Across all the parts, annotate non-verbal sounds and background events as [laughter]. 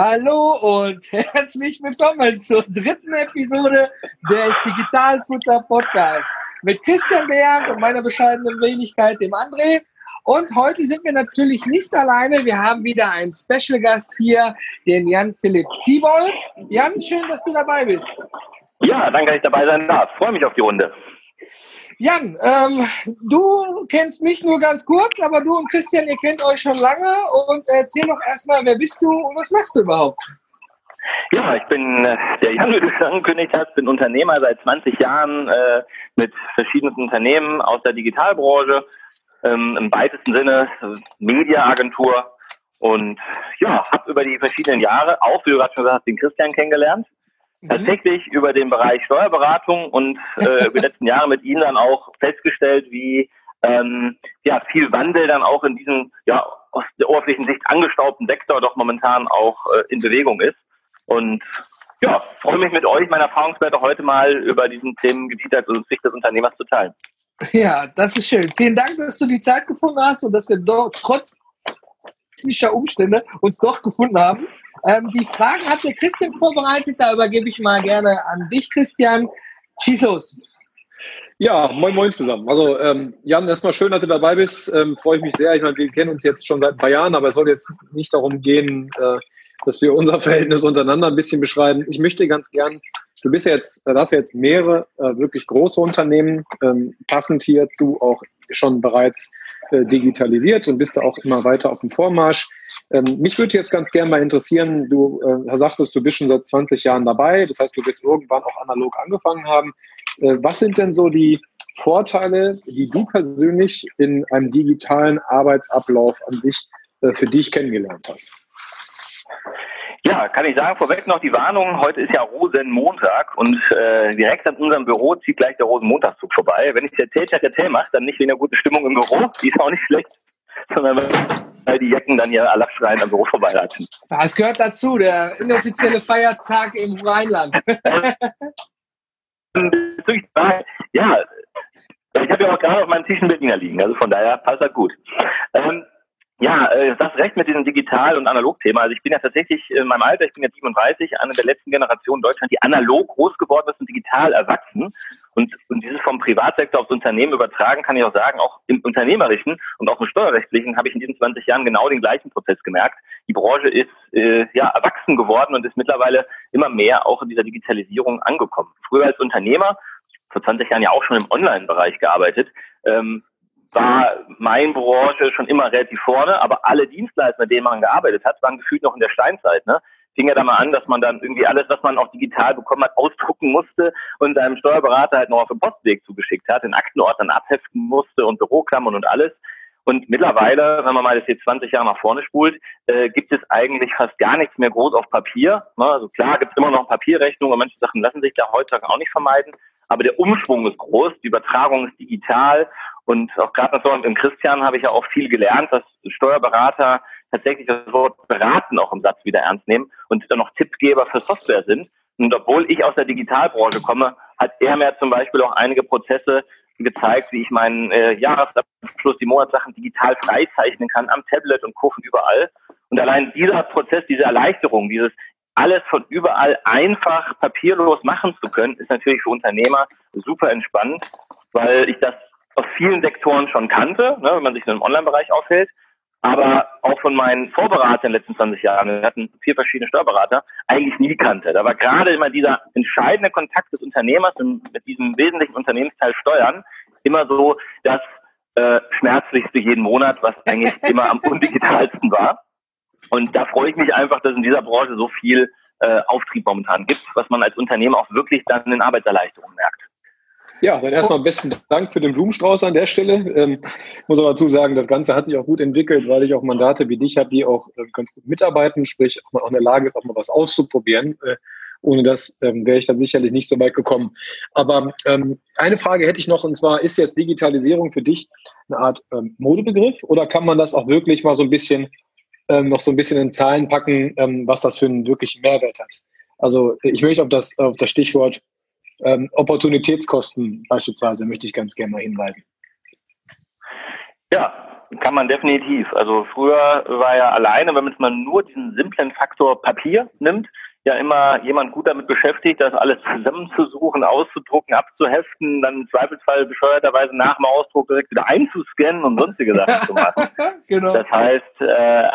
Hallo und [laughs] herzlich willkommen zur dritten Episode des Digitalfutter Podcast mit Christian Berg und meiner bescheidenen Wenigkeit, dem André. Und heute sind wir natürlich nicht alleine. Wir haben wieder einen Special Gast hier, den Jan Philipp Siebold. Jan, schön, dass du dabei bist. Ja, danke, dass ich dabei sein darf. Freue mich auf die Runde. Jan, ähm, du kennst mich nur ganz kurz, aber du und Christian, ihr kennt euch schon lange und erzähl doch erstmal, wer bist du und was machst du überhaupt? Ja, ich bin äh, der Jan, [laughs] wie du schon angekündigt hast, bin Unternehmer seit 20 Jahren äh, mit verschiedenen Unternehmen aus der Digitalbranche, ähm, im weitesten Sinne äh, Mediaagentur und ja, habe über die verschiedenen Jahre auch, wie du gerade schon gesagt hast, den Christian kennengelernt. Tatsächlich über den Bereich Steuerberatung und äh, über die letzten Jahre mit Ihnen dann auch festgestellt, wie ähm, ja, viel Wandel dann auch in diesem ja, aus der oberflächlichen Sicht angestaubten Sektor doch momentan auch äh, in Bewegung ist. Und ja, freue mich mit euch, meine Erfahrungswerte heute mal über diesen Themengebiet als Sicht des Unternehmers zu teilen. Ja, das ist schön. Vielen Dank, dass du die Zeit gefunden hast und dass wir doch trotz technischer Umstände uns doch gefunden haben. Ähm, die Fragen hat der Christian vorbereitet, da übergebe ich mal gerne an dich, Christian. Schieß los. Ja, moin moin zusammen. Also ähm, Jan, erstmal schön, dass du dabei bist. Ähm, Freue ich mich sehr. Ich meine, wir kennen uns jetzt schon seit ein paar Jahren, aber es soll jetzt nicht darum gehen, äh, dass wir unser [laughs] Verhältnis untereinander ein bisschen beschreiben. Ich möchte ganz gern, du bist ja jetzt, du hast ja jetzt mehrere äh, wirklich große Unternehmen, ähm, passend hierzu auch schon bereits äh, digitalisiert und bist da auch immer weiter auf dem Vormarsch. Ähm, mich würde jetzt ganz gerne mal interessieren, du äh, sagtest, du bist schon seit 20 Jahren dabei, das heißt, du wirst irgendwann auch analog angefangen haben. Äh, was sind denn so die Vorteile, die du persönlich in einem digitalen Arbeitsablauf an sich äh, für dich kennengelernt hast? Ja, kann ich sagen, vorweg noch die Warnung, heute ist ja Rosenmontag und äh, direkt an unserem Büro zieht gleich der Rosenmontagszug vorbei. Wenn ich der Tell mache, dann nicht wegen der guten Stimmung im Büro, die ist auch nicht schlecht, sondern weil die Jacken dann ja alle schreien am Büro vorbeilatschen. Das gehört dazu, der inoffizielle Feiertag im Rheinland. [laughs] ja, ich habe ja auch gerade auf meinem Tisch ein Berliner liegen, also von daher passt das gut. Ähm, ja, äh, das recht mit diesem Digital- und Analog-Thema. Also ich bin ja tatsächlich in meinem Alter, ich bin ja 37, eine der letzten Generationen Deutschland, die analog groß geworden ist und digital erwachsen. Und, und dieses vom Privatsektor aufs Unternehmen übertragen, kann ich auch sagen, auch im Unternehmerischen und auch im Steuerrechtlichen habe ich in diesen 20 Jahren genau den gleichen Prozess gemerkt. Die Branche ist äh, ja erwachsen geworden und ist mittlerweile immer mehr auch in dieser Digitalisierung angekommen. Früher als Unternehmer, vor 20 Jahren ja auch schon im Online-Bereich gearbeitet, ähm, war meine Branche schon immer relativ vorne, aber alle Dienstleister, mit denen man gearbeitet hat, waren gefühlt noch in der Steinzeit. Ne? Fing ja da mal an, dass man dann irgendwie alles, was man auch digital bekommen hat, ausdrucken musste und seinem Steuerberater halt noch auf dem Postweg zugeschickt hat, in Aktenordnern abheften musste und Büroklammern und alles. Und mittlerweile, wenn man mal das jetzt 20 Jahre nach vorne spult, äh, gibt es eigentlich fast gar nichts mehr groß auf Papier. Ne? Also klar gibt es immer noch Papierrechnungen und manche Sachen lassen sich da heutzutage auch nicht vermeiden. Aber der Umschwung ist groß, die Übertragung ist digital und auch gerade so im Christian habe ich ja auch viel gelernt, dass Steuerberater tatsächlich das Wort beraten auch im Satz wieder ernst nehmen und dann noch Tippgeber für Software sind. Und obwohl ich aus der Digitalbranche komme, hat er mir zum Beispiel auch einige Prozesse gezeigt, wie ich meinen äh, Jahresabschluss, die Monatssachen digital freizeichnen kann am Tablet und Kurven überall. Und allein dieser Prozess, diese Erleichterung, dieses alles von überall einfach papierlos machen zu können, ist natürlich für Unternehmer super entspannt, weil ich das aus vielen Sektoren schon kannte, ne, wenn man sich in einem Online-Bereich aufhält, aber auch von meinen Vorberatern in den letzten 20 Jahren, wir hatten vier verschiedene Steuerberater, eigentlich nie kannte. Da war gerade immer dieser entscheidende Kontakt des Unternehmers mit diesem wesentlichen Unternehmensteil Steuern immer so das äh, schmerzlichste jeden Monat, was eigentlich [laughs] immer am undigitalsten war. Und da freue ich mich einfach, dass in dieser Branche so viel äh, Auftrieb momentan gibt, was man als Unternehmer auch wirklich dann in Arbeitserleichterung merkt. Ja, dann erstmal besten Dank für den Blumenstrauß an der Stelle. Ähm, muss aber dazu sagen, das Ganze hat sich auch gut entwickelt, weil ich auch Mandate wie dich habe, die auch äh, ganz gut mitarbeiten, sprich auch mal in der Lage ist, auch mal was auszuprobieren. Äh, ohne das ähm, wäre ich dann sicherlich nicht so weit gekommen. Aber ähm, eine Frage hätte ich noch, und zwar, ist jetzt Digitalisierung für dich eine Art ähm, Modebegriff oder kann man das auch wirklich mal so ein bisschen ähm, noch so ein bisschen in Zahlen packen, ähm, was das für einen wirklichen Mehrwert hat? Also ich möchte auf das, auf das Stichwort ähm, Opportunitätskosten beispielsweise möchte ich ganz gerne mal hinweisen. Ja, kann man definitiv. Also früher war ja alleine, wenn man jetzt mal nur diesen simplen Faktor Papier nimmt, ja immer jemand gut damit beschäftigt, das alles zusammenzusuchen, auszudrucken, abzuheften, dann im Zweifelsfall bescheuerterweise nach dem Ausdruck direkt wieder einzuscannen und sonstige Sachen zu machen. [laughs] genau. Das heißt, äh,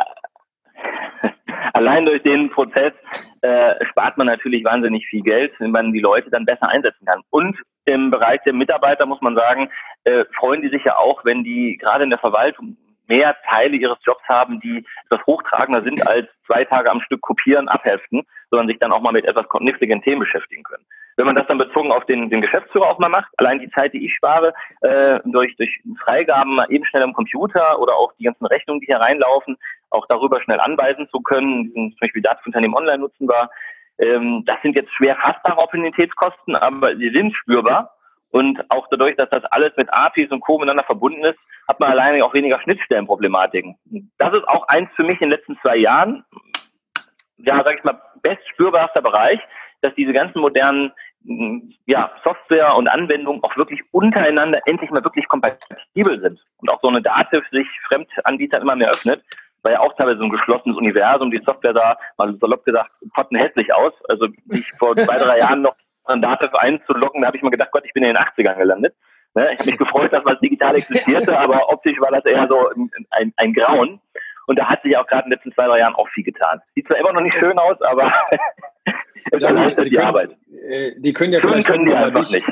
[laughs] allein durch den Prozess äh, spart man natürlich wahnsinnig viel Geld, wenn man die Leute dann besser einsetzen kann. Und im Bereich der Mitarbeiter muss man sagen, äh, freuen die sich ja auch, wenn die gerade in der Verwaltung mehr Teile ihres Jobs haben, die etwas hochtragender sind als zwei Tage am Stück kopieren, abheften, sondern sich dann auch mal mit etwas kniffligen Themen beschäftigen können. Wenn man das dann bezogen auf den, den Geschäftsführer auch mal macht, allein die Zeit, die ich spare, äh, durch, durch Freigaben mal eben schnell am Computer oder auch die ganzen Rechnungen, die hier reinlaufen, auch darüber schnell anweisen zu können, zum Beispiel Datenunternehmen online nutzen war, ähm, das sind jetzt schwer fassbare Opportunitätskosten, aber sie sind spürbar. Und auch dadurch, dass das alles mit APIs und Co. miteinander verbunden ist, hat man alleine auch weniger Schnittstellenproblematiken. Das ist auch eins für mich in den letzten zwei Jahren, ja, sag ich mal, best spürbarster Bereich, dass diese ganzen modernen ja, Software und Anwendungen auch wirklich untereinander endlich mal wirklich kompatibel sind und auch so eine Dativ sich Fremdanbieter immer mehr öffnet war ja auch teilweise so ein geschlossenes Universum. Die Software da, mal salopp gesagt, potten hässlich aus. Also ich vor zwei, drei Jahren noch an Datev einzulocken, da habe ich mir gedacht, Gott, ich bin in den 80ern gelandet. Ne? Ich habe mich gefreut, dass was digital [laughs] existierte, aber optisch war das eher so ein, ein Grauen. Und da hat sich auch gerade in den letzten zwei, drei Jahren auch viel getan. Sieht zwar immer noch nicht schön aus, aber [laughs] es ist die, die können, Arbeit. Äh, die können ja schön können die einfach nicht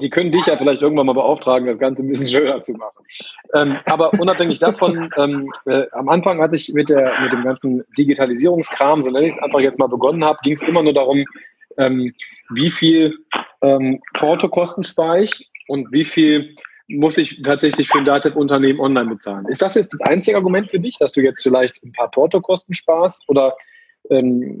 die können dich ja vielleicht irgendwann mal beauftragen, das Ganze ein bisschen schöner zu machen. Ähm, aber unabhängig davon, [laughs] ähm, äh, am Anfang hatte ich mit, der, mit dem ganzen Digitalisierungskram, so nenne ich es einfach jetzt mal begonnen habe, ging es immer nur darum, ähm, wie viel ähm, Portokosten spare ich und wie viel muss ich tatsächlich für ein Datev-Unternehmen online bezahlen. Ist das jetzt das einzige Argument für dich, dass du jetzt vielleicht ein paar Portokosten sparst oder ähm,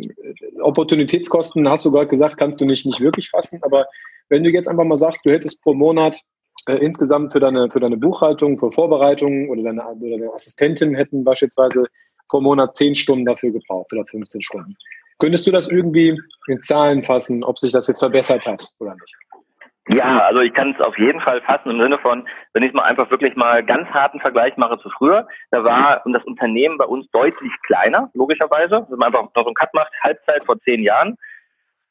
Opportunitätskosten, hast du gerade gesagt, kannst du nicht, nicht wirklich fassen, aber wenn du jetzt einfach mal sagst, du hättest pro Monat äh, insgesamt für deine, für deine Buchhaltung, für Vorbereitung oder deine, oder deine Assistentin hätten beispielsweise pro Monat 10 Stunden dafür gebraucht oder 15 Stunden. Könntest du das irgendwie in Zahlen fassen, ob sich das jetzt verbessert hat oder nicht? Ja, also ich kann es auf jeden Fall fassen im Sinne von, wenn ich mal einfach wirklich mal ganz harten Vergleich mache zu früher, da war das Unternehmen bei uns deutlich kleiner, logischerweise. Wenn man einfach noch so einen Cut macht, Halbzeit vor zehn Jahren,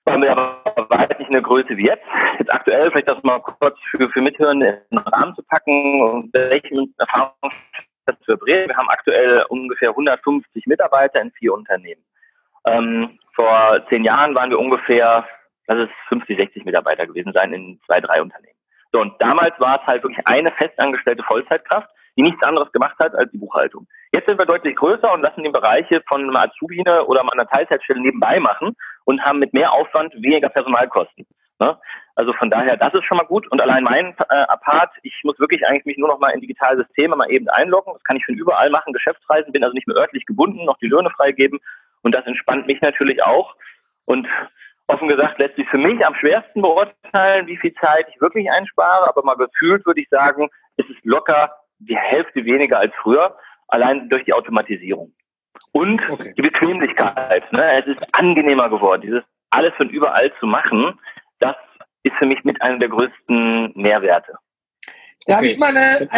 haben wir aber weit nicht eine Größe wie jetzt. Jetzt aktuell, vielleicht das mal kurz für, für Mithören in den Rahmen zu packen und welchen Erfahrungen für Bremen. Wir haben aktuell ungefähr 150 Mitarbeiter in vier Unternehmen. Ähm, vor zehn Jahren waren wir ungefähr, lass es 50, 60 Mitarbeiter gewesen sein in zwei, drei Unternehmen. So, und damals war es halt wirklich eine festangestellte Vollzeitkraft, die nichts anderes gemacht hat als die Buchhaltung. Jetzt sind wir deutlich größer und lassen die Bereiche von einer Azubine oder einer Teilzeitstelle nebenbei machen und haben mit mehr Aufwand weniger Personalkosten. Ne? Also von daher, das ist schon mal gut. Und allein mein äh, Part, ich muss wirklich eigentlich mich nur noch mal in digitale Systeme mal eben einloggen. Das kann ich von überall machen, Geschäftsreisen, bin also nicht mehr örtlich gebunden, noch die Löhne freigeben. Und das entspannt mich natürlich auch. Und offen gesagt lässt sich für mich am schwersten beurteilen, wie viel Zeit ich wirklich einspare. Aber mal gefühlt würde ich sagen, ist es locker die Hälfte weniger als früher, allein durch die Automatisierung. Und okay. die Bequemlichkeit. Ne? Es ist angenehmer geworden. Dieses alles von überall zu machen, das ist für mich mit einer der größten Mehrwerte. Da okay. habe ich mal eine,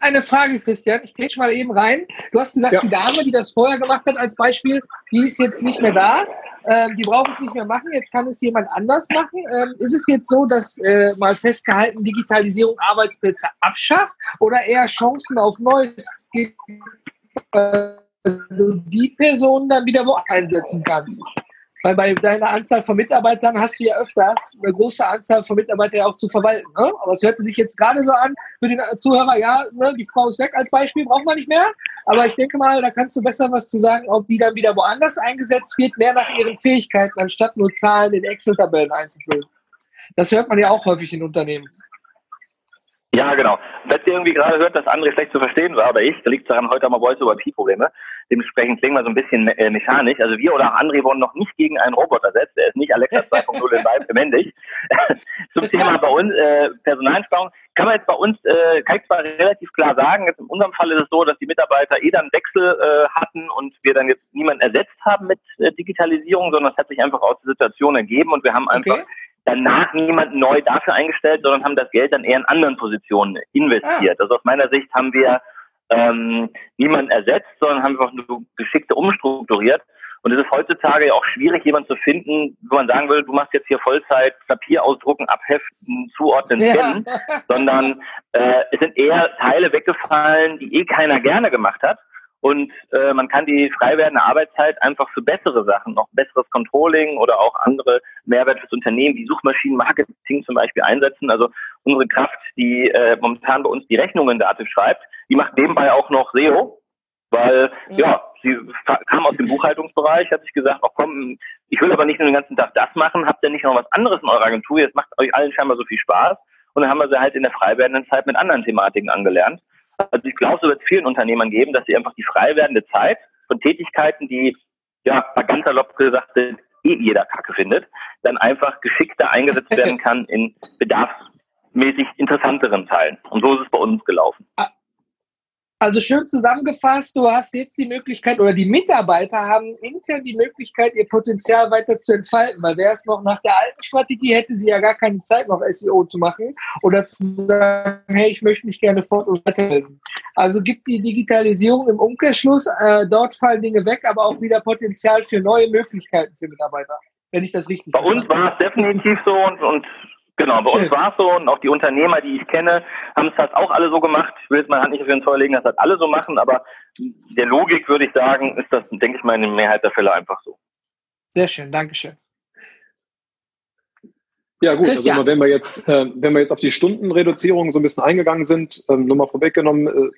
eine, Frage, Christian. Ich gehe schon mal eben rein. Du hast gesagt, ja. die Dame, die das vorher gemacht hat als Beispiel, die ist jetzt nicht mehr da. Ähm, die braucht es nicht mehr machen. Jetzt kann es jemand anders machen. Ähm, ist es jetzt so, dass äh, mal festgehalten Digitalisierung Arbeitsplätze abschafft oder eher Chancen auf Neues gibt? Äh, du die Person dann wieder wo einsetzen kannst. Weil bei deiner Anzahl von Mitarbeitern hast du ja öfters eine große Anzahl von Mitarbeitern ja auch zu verwalten. Ne? Aber es hörte sich jetzt gerade so an für den Zuhörer, ja, ne, die Frau ist weg als Beispiel, braucht man nicht mehr. Aber ich denke mal, da kannst du besser was zu sagen, ob die dann wieder woanders eingesetzt wird, mehr nach ihren Fähigkeiten, anstatt nur Zahlen in Excel-Tabellen einzufüllen. Das hört man ja auch häufig in Unternehmen. Ja, genau. Falls ihr irgendwie gerade hört, dass André schlecht zu verstehen war oder ich, da liegt es daran, heute haben wir Voice-over-P-Probleme. Dementsprechend klingen wir so ein bisschen äh, mechanisch. Also wir oder auch André wurden noch nicht gegen einen Roboter ersetzt. Er ist nicht Alexa 2.0 in Vibe männlich. [laughs] Zum Thema bei uns äh, Personalsteuerung kann man jetzt bei uns, äh, kann ich zwar relativ klar sagen, jetzt in unserem Fall ist es so, dass die Mitarbeiter eh dann Wechsel äh, hatten und wir dann jetzt niemanden ersetzt haben mit äh, Digitalisierung, sondern es hat sich einfach aus der Situation ergeben und wir haben einfach okay danach niemand neu dafür eingestellt, sondern haben das Geld dann eher in anderen Positionen investiert. Ah. Also aus meiner Sicht haben wir ähm, niemanden ersetzt, sondern haben einfach nur geschickte umstrukturiert. Und es ist heutzutage ja auch schwierig, jemanden zu finden, wo man sagen will, du machst jetzt hier Vollzeit Papier ausdrucken, abheften, zuordnen, scannen, ja. sondern äh, es sind eher Teile weggefallen, die eh keiner gerne gemacht hat. Und äh, man kann die frei werdende Arbeitszeit einfach für bessere Sachen, noch besseres Controlling oder auch andere Mehrwert fürs Unternehmen, wie Suchmaschinenmarketing zum Beispiel einsetzen. Also unsere Kraft, die äh, momentan bei uns die Rechnungen Dativ schreibt, die macht nebenbei auch noch SEO, weil ja. ja, sie kam aus dem Buchhaltungsbereich, hat sich gesagt, ach komm, ich will aber nicht nur den ganzen Tag das machen, habt ihr nicht noch was anderes in eurer Agentur, jetzt macht euch allen scheinbar so viel Spaß. Und dann haben wir sie halt in der frei werdenden Zeit mit anderen Thematiken angelernt. Also ich glaube, es wird vielen Unternehmern geben, dass sie einfach die frei werdende Zeit von Tätigkeiten, die ja ganz salopp gesagt sind, eh jeder Kacke findet, dann einfach geschickter eingesetzt [laughs] werden kann in bedarfsmäßig interessanteren Teilen. Und so ist es bei uns gelaufen. Also schön zusammengefasst, du hast jetzt die Möglichkeit oder die Mitarbeiter haben intern die Möglichkeit, ihr Potenzial weiter zu entfalten, weil wäre es noch nach der alten Strategie, hätte sie ja gar keine Zeit, noch SEO zu machen oder zu sagen, hey, ich möchte mich gerne fort- und weiterbilden. Also gibt die Digitalisierung im Umkehrschluss, äh, dort fallen Dinge weg, aber auch wieder Potenzial für neue Möglichkeiten für Mitarbeiter, wenn ich das richtig Bei uns war es definitiv so und, und Genau, bei Schön. uns war es so und auch die Unternehmer, die ich kenne, haben es das auch alle so gemacht. Ich will jetzt meine Hand nicht auf den Feuer legen, dass das alle so machen, aber der Logik würde ich sagen, ist das, denke ich mal, in der Mehrheit der Fälle einfach so. Sehr schön, Dankeschön. Ja gut, also wenn wir jetzt, äh, wenn wir jetzt auf die Stundenreduzierung so ein bisschen eingegangen sind, ähm, nur mal vorweggenommen, äh,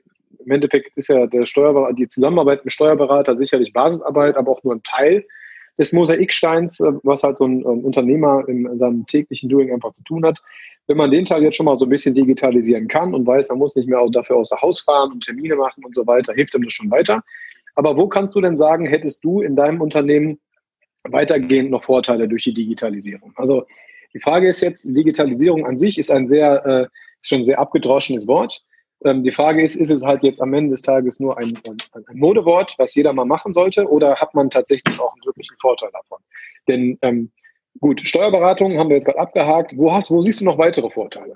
im Endeffekt ist ja der Steuerberater, die Zusammenarbeit mit Steuerberater sicherlich Basisarbeit, aber auch nur ein Teil des Mosaiksteins, äh, was halt so ein ähm, Unternehmer in seinem täglichen Doing einfach zu tun hat. Wenn man den Teil jetzt schon mal so ein bisschen digitalisieren kann und weiß, man muss nicht mehr dafür außer Haus fahren und Termine machen und so weiter, hilft ihm das schon weiter. Aber wo kannst du denn sagen, hättest du in deinem Unternehmen weitergehend noch Vorteile durch die Digitalisierung? Also die Frage ist jetzt, Digitalisierung an sich ist ein sehr, äh, ist schon ein sehr abgedroschenes Wort. Ähm, die Frage ist, ist es halt jetzt am Ende des Tages nur ein, ein, ein, Modewort, was jeder mal machen sollte, oder hat man tatsächlich auch einen wirklichen Vorteil davon? Denn ähm, gut, Steuerberatung haben wir jetzt gerade abgehakt. Wo, hast, wo siehst du noch weitere Vorteile?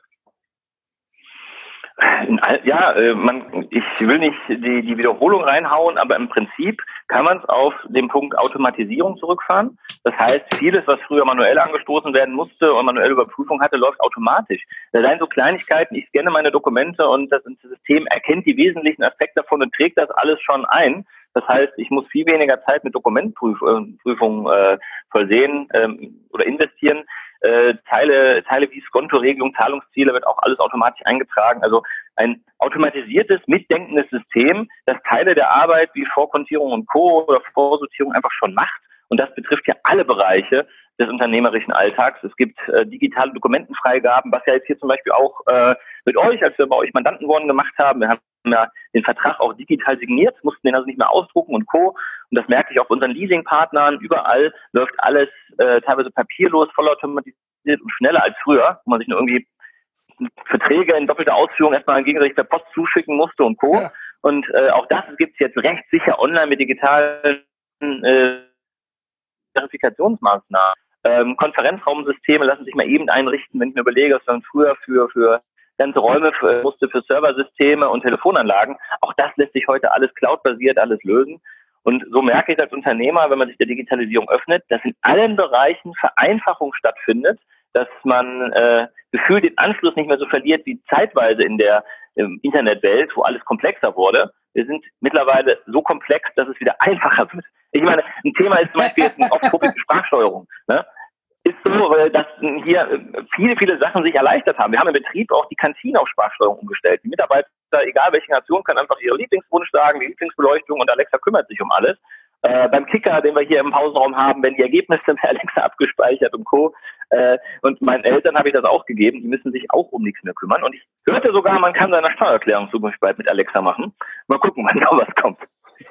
Ja, äh, man, ich will nicht die, die Wiederholung reinhauen, aber im Prinzip kann man es auf den Punkt Automatisierung zurückfahren. Das heißt, vieles, was früher manuell angestoßen werden musste und manuelle Überprüfung hatte, läuft automatisch. Da seien so Kleinigkeiten, ich scanne meine Dokumente und das System erkennt die wesentlichen Aspekte davon und trägt das alles schon ein. Das heißt, ich muss viel weniger Zeit mit Dokumentprüfungen äh, vollsehen ähm, oder investieren. Äh, Teile, Teile wie Skonto-Regelung, Zahlungsziele wird auch alles automatisch eingetragen. Also ein automatisiertes, mitdenkendes System, das Teile der Arbeit wie Vorkontierung und Co. oder Vorsortierung einfach schon macht. Und das betrifft ja alle Bereiche des unternehmerischen Alltags. Es gibt äh, digitale Dokumentenfreigaben, was ja jetzt hier zum Beispiel auch äh, mit euch, als wir bei euch Mandanten worden gemacht haben. Wir haben den Vertrag auch digital signiert, mussten den also nicht mehr ausdrucken und Co. Und das merke ich auch bei unseren Leasingpartnern. Überall läuft alles äh, teilweise papierlos, vollautomatisiert und schneller als früher, wo man sich nur irgendwie Verträge in doppelter Ausführung erstmal gegenseitig per Post zuschicken musste und Co. Ja. Und äh, auch das gibt es jetzt recht sicher online mit digitalen äh, Verifikationsmaßnahmen. Ähm, Konferenzraumsysteme lassen sich mal eben einrichten, wenn ich mir überlege, was man früher für, für ganze Räume für, musste für Serversysteme und Telefonanlagen. Auch das lässt sich heute alles cloudbasiert alles lösen. Und so merke ich als Unternehmer, wenn man sich der Digitalisierung öffnet, dass in allen Bereichen Vereinfachung stattfindet, dass man äh, gefühlt den Anschluss nicht mehr so verliert wie zeitweise in der ähm, Internetwelt, wo alles komplexer wurde. Wir sind mittlerweile so komplex, dass es wieder [laughs] einfacher wird. Ich meine, ein Thema ist zum Beispiel jetzt auch [laughs] Sprachsteuerung. Ne? Ist so, dass hier äh, viele, viele Sachen sich erleichtert haben. Wir haben im Betrieb auch die Kantine auf Sprachsteuerung umgestellt. Die Mitarbeiter, egal welche Nation, können einfach ihre Lieblingswunsch sagen, die Lieblingsbeleuchtung und Alexa kümmert sich um alles. Äh, beim Kicker, den wir hier im Pausenraum haben, werden die Ergebnisse per [laughs] Alexa abgespeichert und Co. Äh, und meinen Eltern habe ich das auch gegeben, die müssen sich auch um nichts mehr kümmern. Und ich hörte sogar, man kann seine Steuererklärung zukünftig bald mit Alexa machen. Mal gucken, [laughs] wann da was kommt.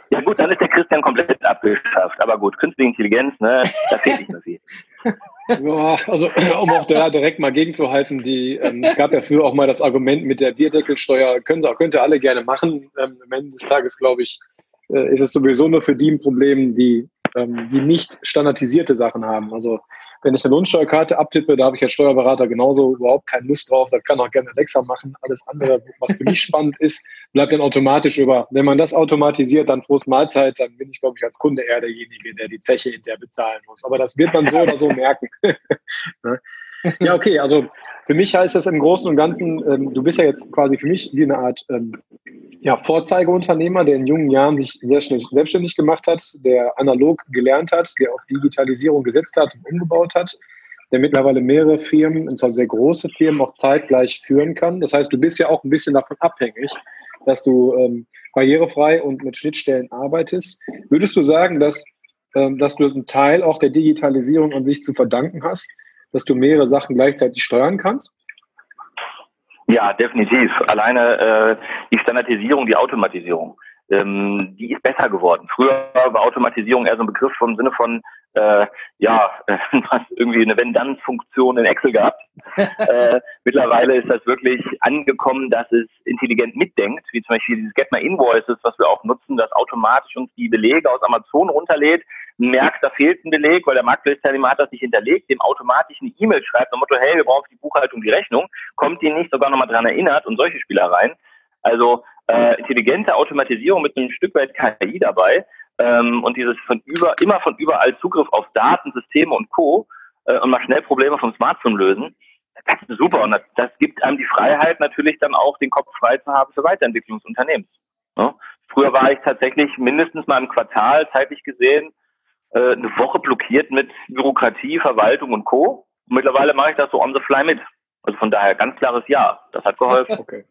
Ja gut, dann ist der Christian komplett abgeschafft. Aber gut, künstliche Intelligenz, ne, da fehlt nicht mehr viel. [laughs] Ja, also [clears throat] um auch da direkt mal gegenzuhalten, die, ähm, es gab ja früher auch mal das Argument mit der Bierdeckelsteuer, können, könnt ihr alle gerne machen. Ähm, am Ende des Tages, glaube ich, äh, ist es sowieso nur für die ein Problem, die, ähm, die nicht standardisierte Sachen haben. Also wenn ich eine Lohnsteuerkarte abtippe, da habe ich als Steuerberater genauso überhaupt keine Lust drauf. Das kann auch gerne Alexa machen. Alles andere, was für mich [laughs] spannend ist, bleibt dann automatisch über. Wenn man das automatisiert, dann Prost Mahlzeit, dann bin ich, glaube ich, als Kunde eher derjenige, der die Zeche in der bezahlen muss. Aber das wird man so oder so [laughs] merken. [laughs] Ne? Ja, okay, also für mich heißt das im Großen und Ganzen, ähm, du bist ja jetzt quasi für mich wie eine Art ähm, ja, Vorzeigeunternehmer, der in jungen Jahren sich sehr schnell selbstständig gemacht hat, der analog gelernt hat, der auf Digitalisierung gesetzt hat und umgebaut hat, der mittlerweile mehrere Firmen, und zwar sehr große Firmen, auch zeitgleich führen kann. Das heißt, du bist ja auch ein bisschen davon abhängig, dass du ähm, barrierefrei und mit Schnittstellen arbeitest. Würdest du sagen, dass, ähm, dass du einen Teil auch der Digitalisierung an sich zu verdanken hast, dass du mehrere Sachen gleichzeitig steuern kannst? Ja, definitiv. Alleine äh, die Standardisierung, die Automatisierung, ähm, die ist besser geworden. Früher war Automatisierung eher so ein Begriff vom Sinne von, äh, ja, äh, [laughs] irgendwie eine Wenn-Dann-Funktion in Excel gehabt. [laughs] äh, mittlerweile ist das wirklich angekommen, dass es intelligent mitdenkt, wie zum Beispiel dieses Get My Invoices, was wir auch nutzen, das automatisch uns die Belege aus Amazon runterlädt, merkt, da fehlt ein Beleg, weil der Marktplatzteilnehmer hat das nicht hinterlegt, dem automatisch eine E-Mail schreibt, am Motto, hey, wir brauchen für die Buchhaltung die Rechnung, kommt ihn nicht sogar nochmal dran erinnert und solche Spielereien. Also äh, intelligente Automatisierung mit einem Stück weit KI dabei ähm, und dieses von über, immer von überall Zugriff auf Daten, Systeme und Co. Äh, und mal schnell Probleme vom Smartphone lösen. Das ist super und das, das gibt einem die Freiheit natürlich dann auch den Kopf frei zu haben für Weiterentwicklung des Unternehmens. Ja? Früher war ich tatsächlich mindestens mal im Quartal zeitlich gesehen äh, eine Woche blockiert mit Bürokratie, Verwaltung und Co. Und mittlerweile mache ich das so on the fly mit. Also von daher ganz klares Ja. Das hat geholfen. Okay.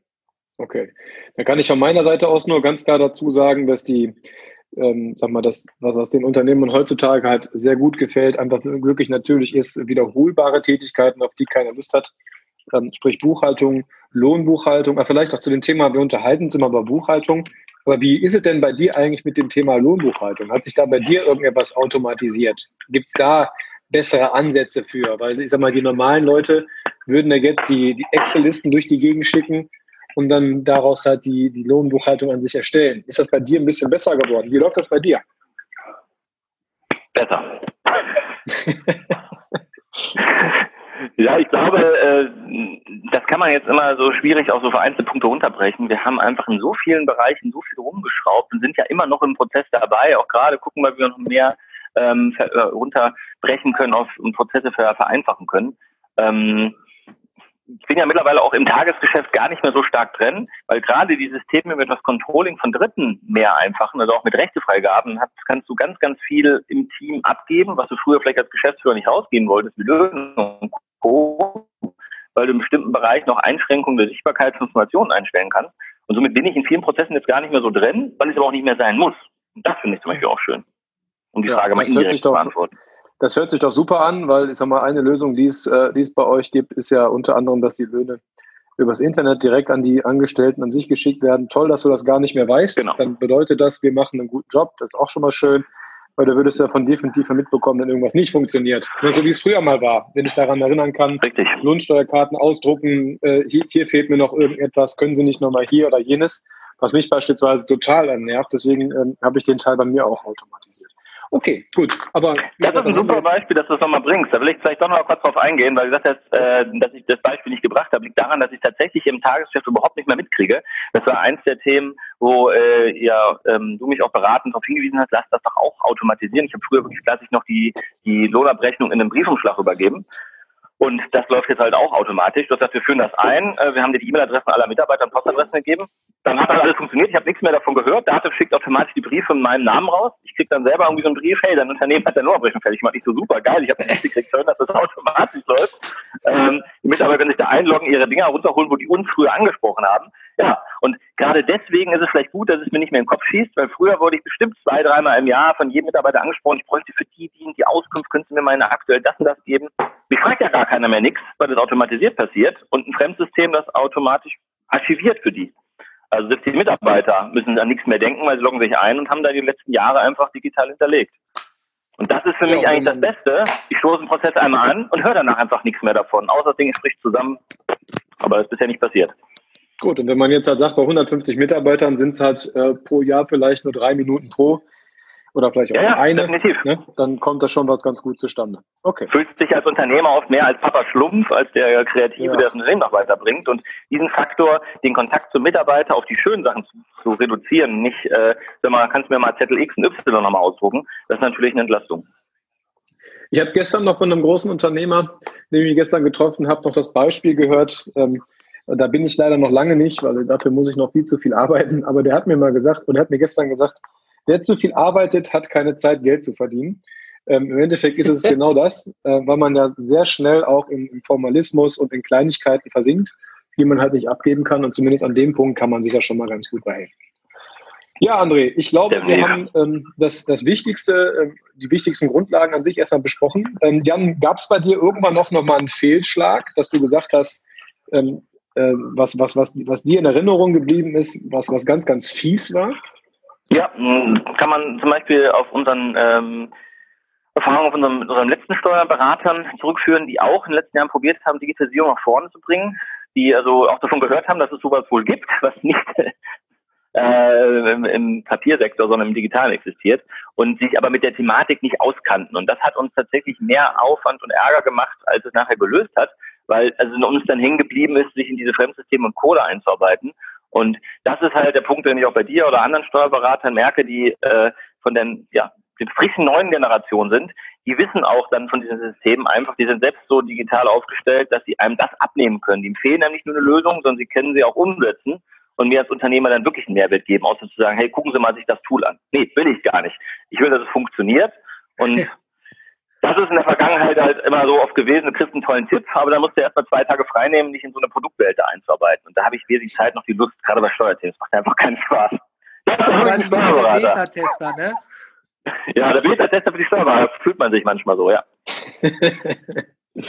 Okay. Dann kann ich von meiner Seite aus nur ganz klar dazu sagen, dass die, ähm, sag mal, das, was aus den Unternehmen heutzutage halt sehr gut gefällt, einfach wirklich natürlich ist, wiederholbare Tätigkeiten, auf die keiner Lust hat. Ähm, sprich Buchhaltung, Lohnbuchhaltung, aber vielleicht auch zu dem Thema, wir unterhalten uns immer über Buchhaltung. Aber wie ist es denn bei dir eigentlich mit dem Thema Lohnbuchhaltung? Hat sich da bei dir irgendetwas automatisiert? Gibt es da bessere Ansätze für? Weil ich sag mal, die normalen Leute würden ja jetzt die, die Excel-Listen durch die Gegend schicken und dann daraus halt die, die Lohnbuchhaltung an sich erstellen. Ist das bei dir ein bisschen besser geworden? Wie läuft das bei dir? Besser. [laughs] Ja, ich glaube, äh, das kann man jetzt immer so schwierig auf so vereinzelte Punkte runterbrechen. Wir haben einfach in so vielen Bereichen so viel rumgeschraubt und sind ja immer noch im Prozess dabei. Auch gerade gucken wir, wie wir noch mehr ähm, äh, runterbrechen können auf, und Prozesse vereinfachen können. Ähm, ich bin ja mittlerweile auch im Tagesgeschäft gar nicht mehr so stark drin, weil gerade die Systeme mit das Controlling von Dritten mehr einfachen, also auch mit Rechtefreigaben, kannst du ganz, ganz viel im Team abgeben, was du früher vielleicht als Geschäftsführer nicht rausgehen wolltest, wie Löhne und Co., weil du im bestimmten Bereich noch Einschränkungen der Sichtbarkeit von Informationen einstellen kannst. Und somit bin ich in vielen Prozessen jetzt gar nicht mehr so drin, weil es aber auch nicht mehr sein muss. Und das finde ich zum Beispiel auch schön. Um die ja, Frage mal indirekt zu beantworten. Das hört sich doch super an, weil ich sag mal, eine Lösung, die es, äh, die es bei euch gibt, ist ja unter anderem, dass die Löhne übers Internet direkt an die Angestellten an sich geschickt werden. Toll, dass du das gar nicht mehr weißt. Genau. Dann bedeutet das, wir machen einen guten Job. Das ist auch schon mal schön, weil du würdest ja von definitiv mitbekommen, wenn irgendwas nicht funktioniert. Nur so wie es früher mal war, wenn ich daran erinnern kann. Richtig. Lohnsteuerkarten ausdrucken, äh, hier, hier fehlt mir noch irgendetwas, können Sie nicht nochmal hier oder jenes, was mich beispielsweise total nervt. Deswegen ähm, habe ich den Teil bei mir auch automatisiert. Okay, gut. Aber das ist ein super Beispiel, dass du es nochmal bringst. Da will ich vielleicht doch noch mal kurz drauf eingehen, weil du sagst, äh, dass ich das Beispiel nicht gebracht habe, liegt daran, dass ich tatsächlich im Tagesgeschäft überhaupt nicht mehr mitkriege. Das war eins der Themen, wo äh, ja, ähm, du mich auch beratend darauf hingewiesen hast, lass das doch auch automatisieren. Ich habe früher wirklich klassisch noch die, die Lohnabrechnung in einem Briefumschlag übergeben. Und das läuft jetzt halt auch automatisch. Das heißt, wir führen das ein. Äh, wir haben dir die E-Mail-Adressen aller Mitarbeiter und Postadressen gegeben. Dann hat das alles funktioniert. Ich habe nichts mehr davon gehört. Dativ schickt automatisch die Briefe in meinem Namen raus. Ich krieg dann selber irgendwie so einen Brief, hey, dein Unternehmen hat deine Lohnabrechnung fertig gemacht. Ich so super geil. Ich habe nicht gekriegt hören, dass das [laughs] automatisch läuft. Ähm, die Mitarbeiter können sich da einloggen, ihre Dinger runterholen, wo die uns früher angesprochen haben. Ja, und gerade deswegen ist es vielleicht gut, dass es mir nicht mehr in den Kopf schießt, weil früher wurde ich bestimmt zwei, dreimal im Jahr von jedem Mitarbeiter angesprochen, ich bräuchte für die, die, die Auskunft, können Sie mir meine aktuell das und das geben. Mich fragt ja gar keiner mehr nichts, weil das automatisiert passiert und ein Fremdsystem das automatisch archiviert für die. Also selbst die Mitarbeiter müssen an nichts mehr denken, weil sie loggen sich ein und haben da die letzten Jahre einfach digital hinterlegt. Und das ist für mich eigentlich das Beste. Ich stoße den Prozess einmal an und höre danach einfach nichts mehr davon, außer das Ding spricht zusammen. Aber das ist bisher nicht passiert. Gut, und wenn man jetzt halt sagt, bei 150 Mitarbeitern sind es halt äh, pro Jahr vielleicht nur drei Minuten pro oder vielleicht auch ja, ja, eine, ne, dann kommt da schon was ganz gut zustande. Okay. Fühlst dich als Unternehmer oft mehr als Papa Schlumpf, als der Kreative, ja. der das Unternehmen noch weiterbringt. Und diesen Faktor, den Kontakt zum Mitarbeiter auf die schönen Sachen zu, zu reduzieren, nicht, äh, sag mal, kannst du mir mal Zettel X und Y nochmal ausdrucken, das ist natürlich eine Entlastung. Ich habe gestern noch von einem großen Unternehmer, den ich gestern getroffen habe, noch das Beispiel gehört. Ähm, da bin ich leider noch lange nicht, weil dafür muss ich noch viel zu viel arbeiten. Aber der hat mir mal gesagt, und hat mir gestern gesagt, Wer zu viel arbeitet, hat keine Zeit, Geld zu verdienen. Ähm, Im Endeffekt ist es [laughs] genau das, äh, weil man ja sehr schnell auch im, im, Formalismus und in Kleinigkeiten versinkt, die man halt nicht abgeben kann. Und zumindest an dem Punkt kann man sich ja schon mal ganz gut behelfen. Ja, André, ich glaube, wir haben ähm, das, das Wichtigste, äh, die wichtigsten Grundlagen an sich erstmal besprochen. Ähm, Jan, gab es bei dir irgendwann noch, noch mal einen Fehlschlag, dass du gesagt hast, ähm, äh, was, was, was, was dir in Erinnerung geblieben ist, was, was ganz, ganz fies war? Ja, kann man zum Beispiel auf unseren ähm, Erfahrungen auf unserem, unserem letzten Steuerberatern zurückführen, die auch in den letzten Jahren probiert haben, Digitalisierung nach vorne zu bringen, die also auch davon gehört haben, dass es sowas wohl gibt, [laughs] was nicht äh, im, im Papiersektor, sondern im Digitalen existiert und sich aber mit der Thematik nicht auskannten. Und das hat uns tatsächlich mehr Aufwand und Ärger gemacht, als es nachher gelöst hat, weil also uns dann hängen geblieben ist, sich in diese Fremdsysteme und Code einzuarbeiten. Und das ist halt der Punkt, den ich auch bei dir oder anderen Steuerberatern merke, die äh, von den, ja, den frischen neuen Generationen sind, die wissen auch dann von diesen Systemen einfach, die sind selbst so digital aufgestellt, dass sie einem das abnehmen können. Die empfehlen einem nicht nur eine Lösung, sondern sie können sie auch umsetzen und mir als Unternehmer dann wirklich einen Mehrwert geben, außer zu sagen, hey, gucken Sie mal sich das Tool an. Nee, will ich gar nicht. Ich will, dass es funktioniert und [laughs] Das ist in der Vergangenheit halt immer so oft gewesen, du kriegst einen tollen Tipp, aber dann musst du erstmal zwei Tage frei nehmen, dich in so eine Produktwelt einzuarbeiten. Und da habe ich wesentlich Zeit noch die Lust, gerade bei Steuerthemen. Das macht einfach keinen Spaß. Das ist ein bisschen der Beta-Tester, ne? Ja, der Beta-Tester für die Steuerberater fühlt man sich manchmal so, ja. [laughs]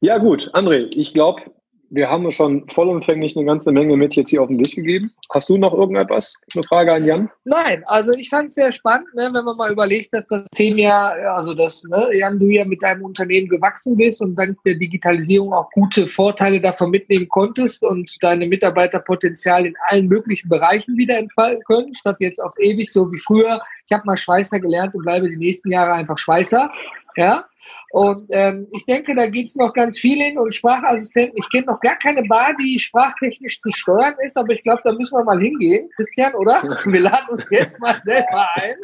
ja, gut, André, ich glaube, wir haben schon vollumfänglich eine ganze Menge mit jetzt hier auf den Weg gegeben. Hast du noch irgendetwas? Eine Frage an Jan? Nein, also ich fand es sehr spannend, ne, wenn man mal überlegt, dass das Thema, also dass, ne, Jan, du ja mit deinem Unternehmen gewachsen bist und dank der Digitalisierung auch gute Vorteile davon mitnehmen konntest und deine Mitarbeiterpotenzial in allen möglichen Bereichen wieder entfalten können, statt jetzt auf ewig so wie früher. Ich habe mal Schweißer gelernt und bleibe die nächsten Jahre einfach Schweißer. Ja, und ähm, ich denke, da geht es noch ganz viel hin und Sprachassistenten. Ich kenne noch gar keine Bar, die sprachtechnisch zu steuern ist, aber ich glaube, da müssen wir mal hingehen, Christian, oder? [laughs] Wir laden uns jetzt mal selber ein.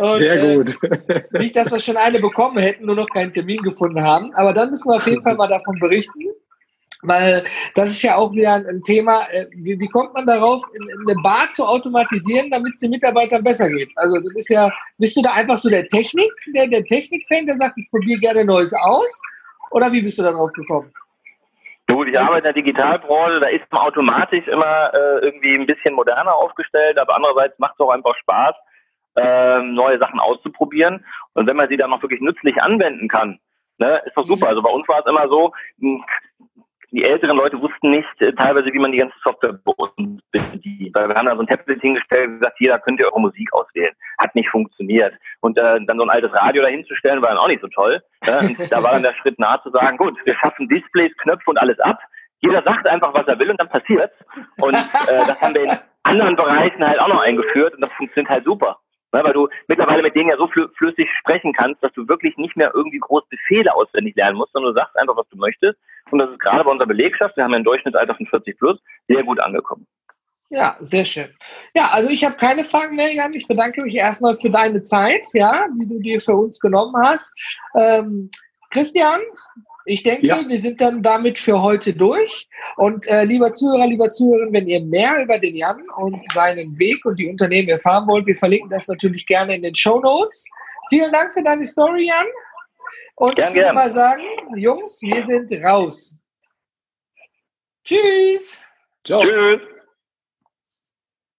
Und, Sehr äh, gut. Äh, nicht, dass wir schon eine bekommen hätten, nur noch keinen Termin gefunden haben, aber dann müssen wir auf jeden Fall mal davon berichten. Weil das ist ja auch wieder ein Thema, äh, wie, wie kommt man darauf, eine Bar zu automatisieren, damit es den Mitarbeitern besser geht? Also das ist ja, bist du da einfach so der Technik, der, der Technik-Fan, der sagt, ich probiere gerne Neues aus? Oder wie bist du da drauf gekommen? Gut, ich arbeite in der Digitalbranche, da ist man automatisch immer äh, irgendwie ein bisschen moderner aufgestellt, aber andererseits macht es auch einfach Spaß, äh, neue Sachen auszuprobieren. Und wenn man sie dann noch wirklich nützlich anwenden kann, ne, ist doch super. Mhm. Also bei uns war es immer so, die älteren Leute wussten nicht äh, teilweise, wie man die ganze Software bei uns bedient. Weil wir haben da so ein Tablet hingestellt und gesagt, hier, da könnt ihr eure Musik auswählen. Hat nicht funktioniert. Und äh, dann so ein altes Radio dahinzustellen, war dann auch nicht so toll. Ja? Da war dann der Schritt nahe zu sagen, gut, wir schaffen Displays, Knöpfe und alles ab. Jeder sagt einfach, was er will und dann passiert's. Und äh, das haben wir in anderen Bereichen halt auch noch eingeführt und das funktioniert halt super. Weil du mittlerweile mit denen ja so flüssig sprechen kannst, dass du wirklich nicht mehr irgendwie groß Befehle auswendig lernen musst, sondern du sagst einfach, was du möchtest. Und das ist gerade bei unserer Belegschaft, wir haben ja ein Durchschnittsalter von 40 plus, sehr gut angekommen. Ja, sehr schön. Ja, also ich habe keine Fragen mehr, Jan. Ich bedanke mich erstmal für deine Zeit, ja, die du dir für uns genommen hast. Ähm, Christian, ich denke, ja. wir sind dann damit für heute durch. Und äh, lieber Zuhörer, lieber Zuhörerin, wenn ihr mehr über den Jan und seinen Weg und die Unternehmen erfahren wollt, wir verlinken das natürlich gerne in den Show Notes. Vielen Dank für deine Story, Jan. Und gern, ich würde mal sagen, Jungs, wir sind raus. Tschüss. Ciao. Tschüss.